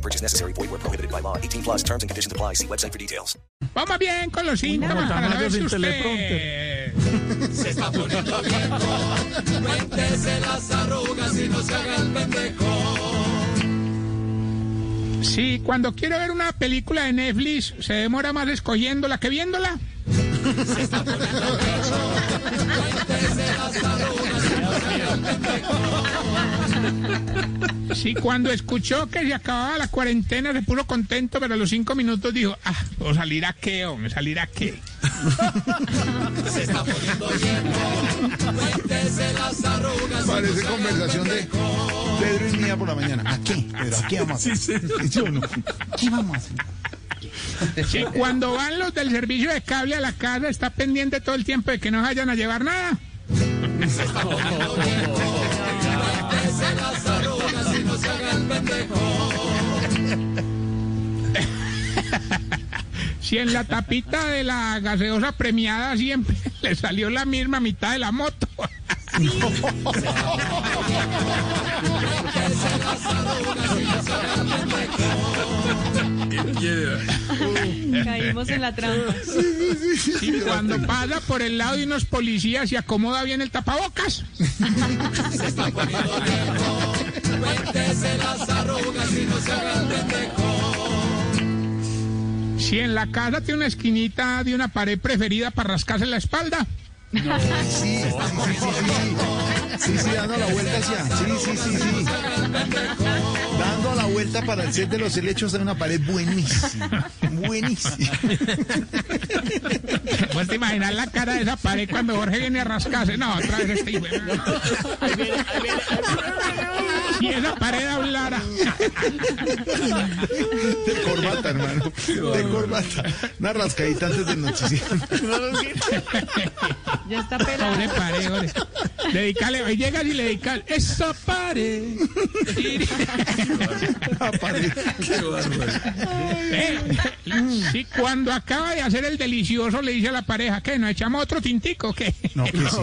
No purchase necessary. Void where prohibited by law. 18 plus terms and conditions apply. See website for details. Vamos bien con los síntomas para saber si usted... Se está poniendo viejo. Cuéntese las arrugas y no se haga el pendejo. Si cuando quiere ver una película de Netflix se demora más escogiéndola que viéndola. Se está poniendo viejo. Cuéntese las arrugas y no se haga el pendejo. Si cuando escuchó que se acababa la cuarentena se puso contento, pero a los cinco minutos dijo, ah, o salir a qué, o me salir a qué. Se está poniendo viejo. Las arrugas Parece se conversación de. Pedro y mía por la mañana. ¿A qué? Pero ¿a qué vamos a hacer? Yo no. ¿Qué vamos a hacer? Si cuando van los del servicio de cable a la casa está pendiente todo el tiempo de que no vayan a llevar nada. Cuéntese Si en la tapita de la gaseosa premiada siempre le salió la misma mitad de la moto. Caímos en la trampa. Y cuando pasa por el lado de unos policías y acomoda bien el tapabocas. Cuéntese las arrugas y no se haga el pendejo. Si en la casa tiene una esquinita de una pared preferida para rascarse la espalda. Sí, sí, sí, sí, sí. Sí, sí, dando la vuelta hacia. Sí, sí, sí, sí. Dando la vuelta para el set de los helechos de una pared buenísima. Buenísima. Pues te imaginas la cara de esa pared cuando Jorge viene a rascarse. No, otra vez este hijo. Si esa pared hablara. De corbata, hermano. De corbata. Una rascadita antes del noticiero. Ya está Pobre pelado. pared, hombre. Dedicale, hoy y le dedicas esa pared. La pared. Eh, Si cuando acaba de hacer el delicioso le dice a la pareja, ¿qué? ¿Nos echamos otro tintico o qué? No, ¿qué es eso?